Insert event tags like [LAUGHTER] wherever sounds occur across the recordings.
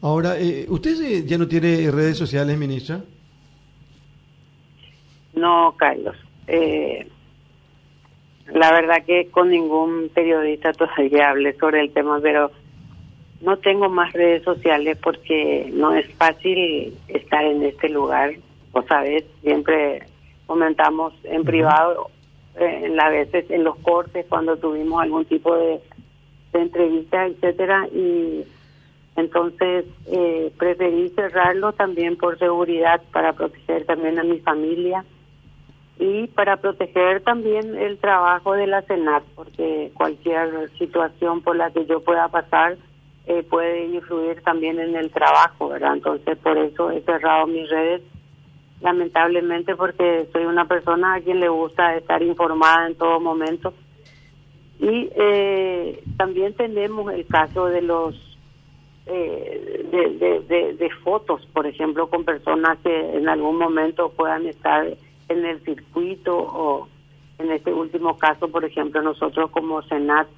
Ahora, eh, ¿usted ya no tiene redes sociales, ministra? No, Carlos. Eh, la verdad que con ningún periodista todavía hablé sobre el tema, pero no tengo más redes sociales porque no es fácil estar en este lugar. O sabes, siempre comentamos en privado, eh, en las veces en los cortes cuando tuvimos algún tipo de, de entrevista, etcétera, y entonces eh, preferí cerrarlo también por seguridad para proteger también a mi familia y para proteger también el trabajo de la Senat, porque cualquier situación por la que yo pueda pasar eh, puede influir también en el trabajo, ¿verdad? Entonces por eso he cerrado mis redes, lamentablemente porque soy una persona a quien le gusta estar informada en todo momento. Y eh, también tenemos el caso de los eh, de, de, fotos, por ejemplo, con personas que en algún momento puedan estar en el circuito o en este último caso, por ejemplo, nosotros como Senat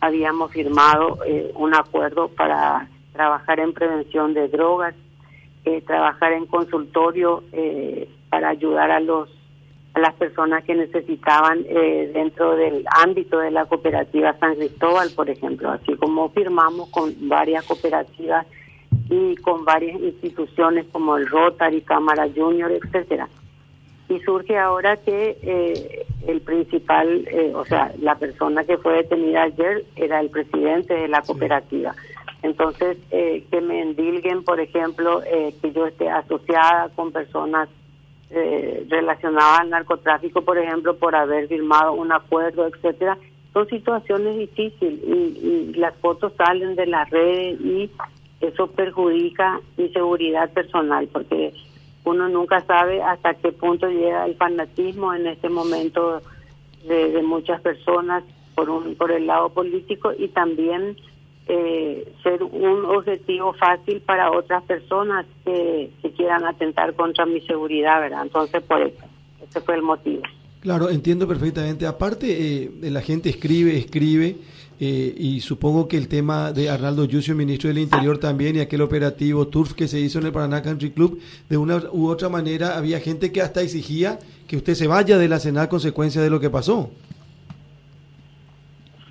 habíamos firmado eh, un acuerdo para trabajar en prevención de drogas, eh, trabajar en consultorio eh, para ayudar a los a las personas que necesitaban dentro del ámbito de la cooperativa San Cristóbal, por ejemplo, así como firmamos con varias cooperativas y con varias instituciones como el Rotary, Cámara Junior, etcétera. Y surge ahora que eh, el principal, eh, o sea, la persona que fue detenida ayer era el presidente de la cooperativa. Entonces, eh, que me endilguen, por ejemplo, que yo esté asociada con personas relacionadas al narcotráfico, por ejemplo, por haber firmado un acuerdo, etcétera, son situaciones difíciles y, y las fotos salen de las redes y eso perjudica mi seguridad personal porque uno nunca sabe hasta qué punto llega el fanatismo en este momento de, muchas personas por un por el lado político y también eh, ser un objetivo fácil para otras personas que, quieran atentar contra mi seguridad, ¿verdad? Entonces, por eso, ese fue el motivo. Claro, entiendo perfectamente. Aparte, eh, la gente escribe, escribe eh, y supongo que el tema de Arnaldo Yucio, ministro del Interior también, y aquel operativo TURF que se hizo en el Paraná Country Club, de una u otra manera había gente que hasta exigía que usted se vaya de la Senada a consecuencia de lo que pasó.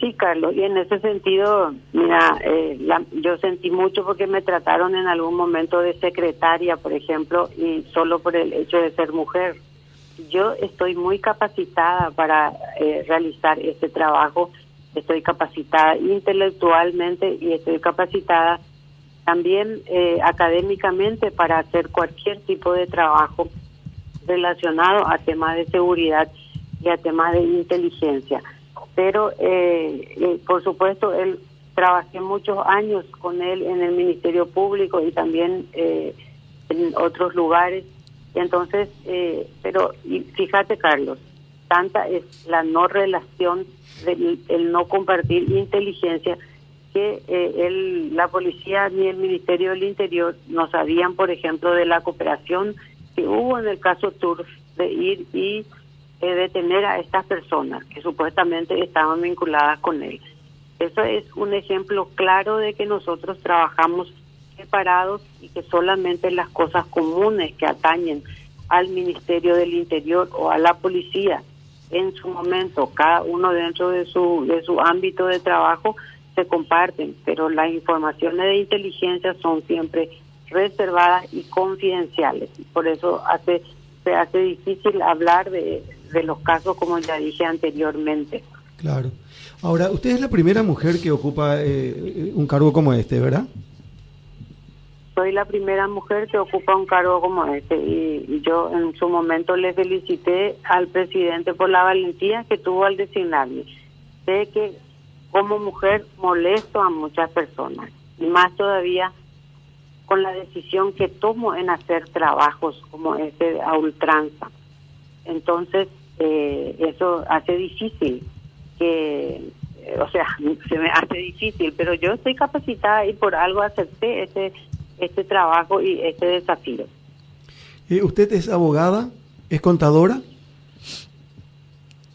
Sí, Carlos, y en ese sentido, mira, eh, yo sentí mucho porque me trataron en algún momento de secretaria, por ejemplo, y solo por el hecho de ser mujer. Yo estoy muy capacitada para eh, realizar este trabajo estoy capacitada intelectualmente y estoy capacitada también eh, académicamente para hacer cualquier tipo de trabajo relacionado a temas de seguridad y a temas de inteligencia. Pero, eh, eh, por supuesto, él trabajé muchos años con él en el Ministerio Público y también en otros lugares. Entonces, pero y fíjate, Carlos, tanta es la no relación, del, el no compartir inteligencia, que eh, el, la policía ni el Ministerio del Interior no sabían, por ejemplo, de la cooperación que hubo en el caso TURF de ir y eh, detener a estas personas que supuestamente estaban vinculadas con él. Eso es un ejemplo claro de que nosotros trabajamos separados y que solamente las cosas comunes que atañen al Ministerio del Interior o a la policía en su momento, cada uno dentro de su, de su ámbito de trabajo, se comparten, pero las informaciones de inteligencia son siempre reservadas y confidenciales. Por eso hace, se hace difícil hablar de, de los casos como ya dije anteriormente. Claro. Ahora, usted es la primera mujer que ocupa eh, un cargo como este, ¿verdad? soy la primera mujer que ocupa un cargo como este y, yo en su momento le felicité al presidente por la valentía que tuvo al designarme. Sé que como mujer molesto a muchas personas y más todavía con la decisión que tomo en hacer trabajos como este a ultranza. Entonces, eh, eso hace difícil que, eh, o sea, [LAUGHS] se me hace difícil, pero yo estoy capacitada y por algo acepté ese este trabajo y este desafío. ¿Y ¿Usted es abogada? ¿Es contadora?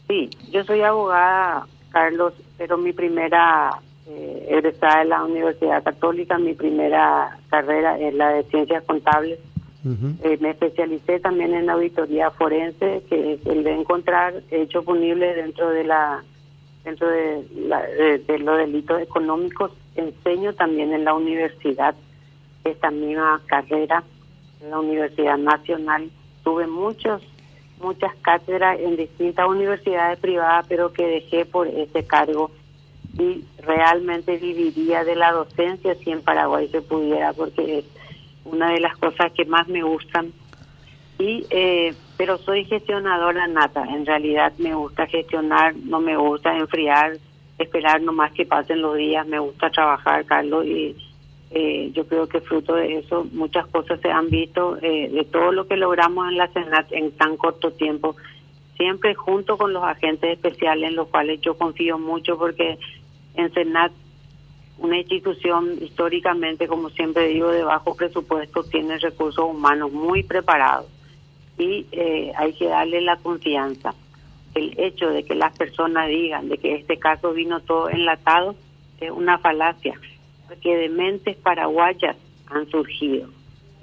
Sí, yo soy abogada, Carlos, pero mi primera eh, egresada de la Universidad Católica. Mi primera carrera es la de Ciencias Contables. Eh, me especialicé también en auditoría forense, que es el de encontrar hechos punibles dentro de la dentro de, de, los delitos económicos. Enseño también en la universidad esta misma carrera, en la Universidad Nacional. Tuve muchos muchas cátedras en distintas universidades privadas, pero que dejé por ese cargo y realmente viviría de la docencia si en Paraguay se pudiera, porque una de las cosas que más me gustan. Y eh, pero soy gestionadora nata, en realidad me gusta gestionar, no me gusta enfriar, esperar nomás que pasen los días, me gusta trabajar, Carlos, y eh, yo creo que fruto de eso muchas cosas se han visto, eh, de todo lo que logramos en la Senat en tan corto tiempo, siempre junto con los agentes especiales en los cuales yo confío mucho porque en Senat, una institución históricamente, como siempre digo, de bajo presupuesto, tiene recursos humanos muy preparados y eh, hay que darle la confianza. El hecho de que las personas digan de que este caso vino todo enlatado es una falacia, porque de mentes paraguayas han surgido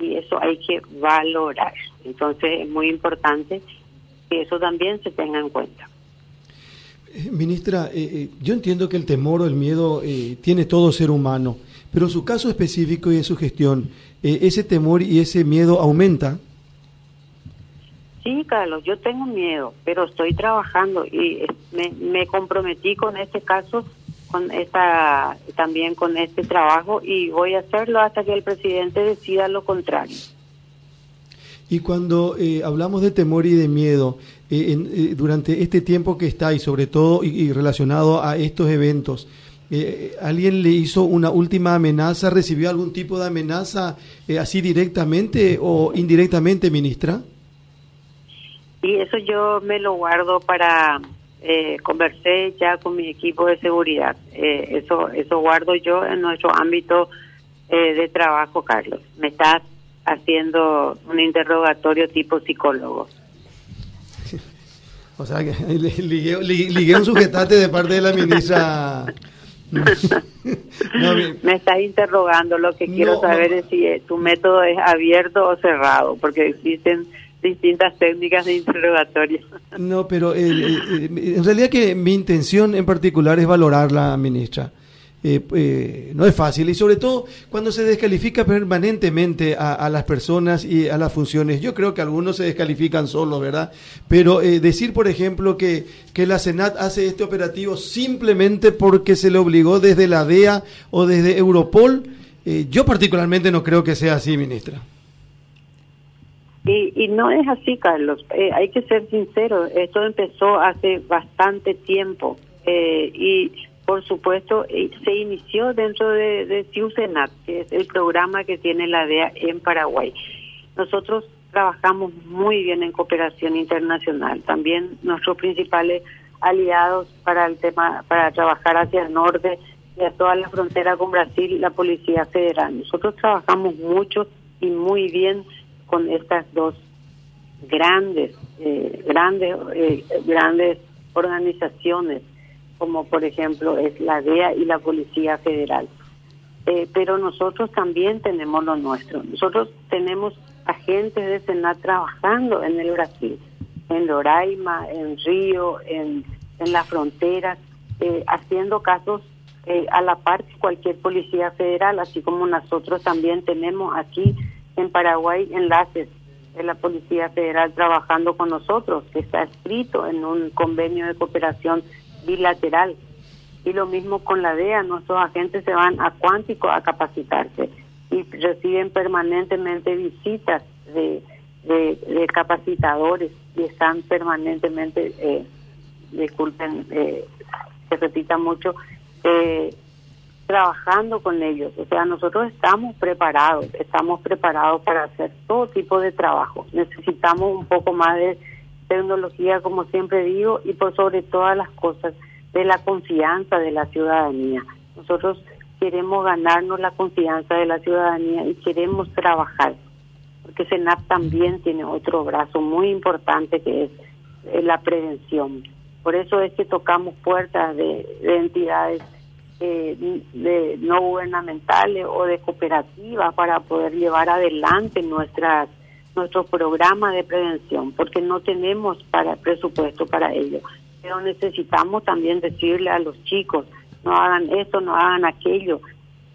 y eso hay que valorar. Entonces es muy importante que eso también se tenga en cuenta. Eh, ministra, eh, eh, yo entiendo que el temor o el miedo tiene todo ser humano, pero su caso específico y en su gestión, ¿ese temor y ese miedo aumenta? Sí, Carlos, yo tengo miedo, pero estoy trabajando y me, me comprometí con este caso, con esta, también con este trabajo y voy a hacerlo hasta que el presidente decida lo contrario. Y cuando eh, hablamos de temor y de miedo, eh, eh, durante este tiempo que está y sobre todo y, relacionado a estos eventos, ¿alguien le hizo una última amenaza? ¿Recibió algún tipo de amenaza así directamente o indirectamente, ministra? Y eso yo me lo guardo para conversé ya con mi equipo de seguridad. eso eso guardo yo en nuestro ámbito de trabajo, Carlos. Me está haciendo un interrogatorio tipo psicólogo. O sea, que ligué, un sujetate de parte de la ministra. [LAUGHS] me estás interrogando, lo que quiero saber es si eh, tu método es abierto o cerrado, porque existen distintas técnicas de interrogatorio. No, pero en realidad que mi intención en particular es valorar la ministra. Eh, eh, no es fácil y sobre todo cuando se descalifica permanentemente a, las personas y a las funciones. Yo creo que algunos se descalifican solo, ¿verdad? Pero eh, decir, por ejemplo, que, que la Senat hace este operativo simplemente porque se le obligó desde la DEA o desde Europol, yo particularmente no creo que sea así, ministra. Y, y no es así, Carlos. hay que ser sincero. Esto empezó hace bastante tiempo y por supuesto, eh, se inició dentro de, de CIUSENAT, que es el programa que tiene la DEA en Paraguay. Nosotros trabajamos muy bien en cooperación internacional. También nuestros principales aliados para el tema, para trabajar hacia el norte y a toda la frontera con Brasil, la Policía Federal. Nosotros trabajamos mucho y muy bien con estas dos grandes, eh, grandes, eh, grandes organizaciones como por ejemplo es la DEA y la Policía Federal. Eh, pero nosotros también tenemos lo nuestro. Nosotros tenemos agentes de Senat trabajando en el Brasil, en Loraima, en Río, en, en las fronteras, eh, haciendo casos eh, a la par cualquier policía federal, así como nosotros también tenemos aquí en Paraguay enlaces de la Policía Federal trabajando con nosotros, que está escrito en un convenio de cooperación bilateral. Y lo mismo con la DEA, nuestros agentes se van a Cuántico a capacitarse y reciben permanentemente visitas de, de, capacitadores y están permanentemente, eh, disculpen, eh, se repita mucho, eh, trabajando con ellos. O sea, nosotros estamos preparados, estamos preparados para hacer todo tipo de trabajo. Necesitamos un poco más de tecnología, como siempre digo, y por sobre todas las cosas, de la confianza de la ciudadanía. Nosotros queremos ganarnos la confianza de la ciudadanía y queremos trabajar, porque SENAP también tiene otro brazo muy importante que es la prevención. Por eso es que tocamos puertas de, entidades eh, de no gubernamentales o de cooperativas para poder llevar adelante nuestras nuestro programa de prevención, porque no tenemos para presupuesto para ello. Pero necesitamos también decirle a los chicos, no hagan esto, no hagan aquello,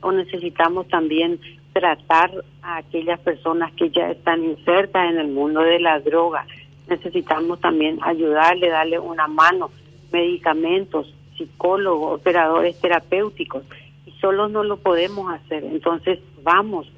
o necesitamos también tratar a aquellas personas que ya están insertas en el mundo de la droga. Necesitamos también ayudarle, darle una mano, medicamentos, psicólogos, operadores terapéuticos, y solo no lo podemos hacer. Entonces vamos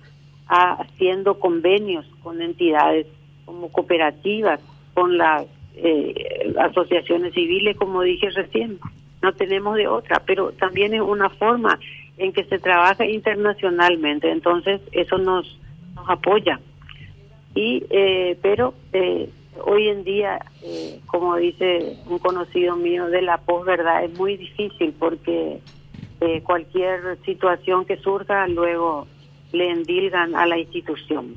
haciendo convenios con entidades como cooperativas, con las eh, asociaciones civiles, como dije recién. No tenemos de otra, pero también es una forma en que se trabaja internacionalmente, entonces eso nos, apoya. Y eh, pero eh, hoy en día, eh, como dice un conocido mío de la posverdad, es muy difícil porque eh, cualquier situación que surja luego le endilgan a la institución.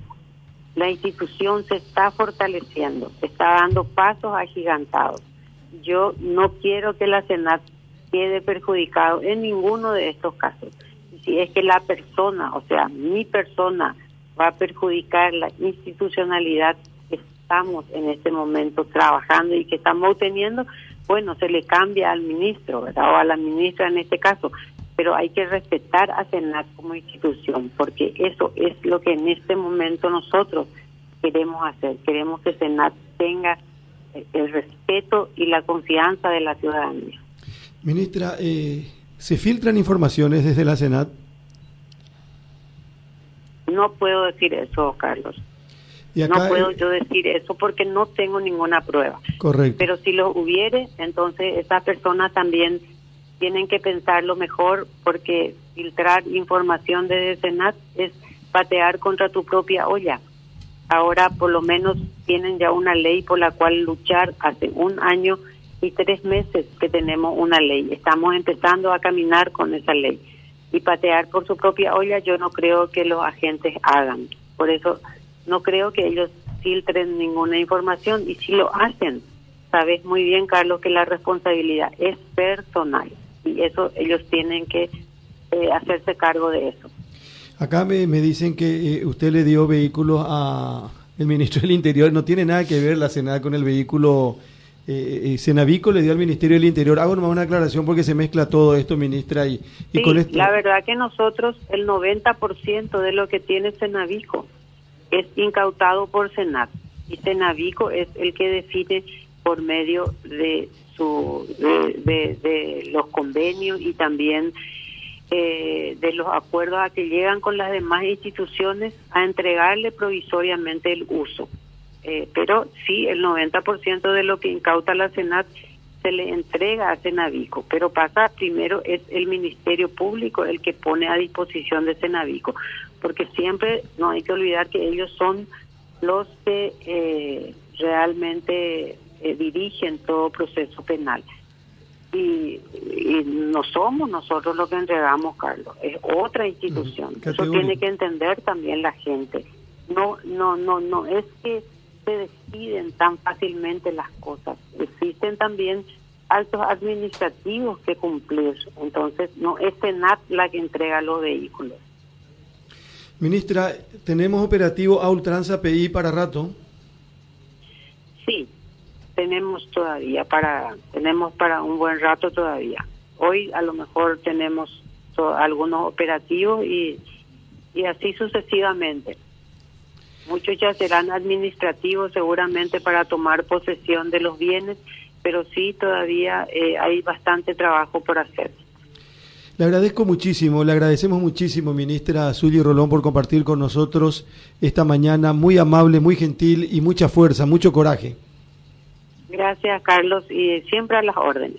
La institución se está fortaleciendo, se está dando pasos agigantados. Yo no quiero que la Senat quede perjudicado en ninguno de estos casos. Si es que la persona, o sea, mi persona, va a perjudicar la institucionalidad que estamos en este momento trabajando y que estamos obteniendo, bueno, se le cambia al ministro, ¿verdad? O a la ministra en este caso, pero hay que respetar a Senat como institución, porque eso es lo que en este momento nosotros queremos hacer. Queremos que Senat tenga el respeto y la confianza de la ciudadanía. Ministra, eh, ¿se filtran informaciones desde la Senat? No puedo decir eso, Carlos. no puedo yo decir eso porque no tengo ninguna prueba. Correcto. Pero si lo hubiere, entonces esa persona también tienen que pensarlo mejor porque filtrar información de Senat es patear contra tu propia olla. Ahora por lo menos tienen ya una ley por la cual luchar hace un año y tres meses que tenemos una ley. Estamos empezando a caminar con esa ley. Y patear por su propia olla yo no creo que los agentes hagan. Por eso no creo que ellos filtren ninguna información y si lo hacen, sabes muy bien, Carlos, que la responsabilidad es personal y eso ellos tienen que eh, hacerse cargo de eso. Acá me, me dicen que eh, usted le dio vehículos a el ministro del Interior, no tiene nada que ver la Senada con el vehículo eh, eh, Senavico le dio al Ministerio del Interior. Hago nomás una aclaración porque se mezcla todo esto, ministra. Y, y con esto... la verdad que nosotros el 90% de lo que tiene Senavico es incautado por Senat y Senavico es el que define por medio de su de, los convenios y también eh, de los acuerdos a que llegan con las demás instituciones a entregarle provisoriamente el uso. Eh, pero sí, el 90% de lo que incauta la Senat se le entrega a Senavico, pero pasa primero es el Ministerio Público el que pone a disposición de Senavico, porque siempre no hay que olvidar que ellos son los que eh, realmente eh, dirigen todo proceso penal. Y, no somos nosotros los que entregamos, Carlos, es otra institución. Eso tiene que entender también la gente. No, no, no, no es que se deciden tan fácilmente las cosas. Existen también altos administrativos que cumplir. Entonces, no es Senat la que entrega los vehículos. Ministra, ¿tenemos operativo a ultranza PI para rato? Sí, tenemos todavía para tenemos para un buen rato todavía. Hoy a lo mejor tenemos algunos operativos y, y así sucesivamente. Muchos ya serán administrativos seguramente para tomar posesión de los bienes, pero sí todavía eh, hay bastante trabajo por hacer. Le agradezco muchísimo, le agradecemos muchísimo, ministra Zully Rolón, por compartir con nosotros esta mañana, muy amable, muy gentil y mucha fuerza, mucho coraje. Gracias, Carlos, y siempre a las órdenes.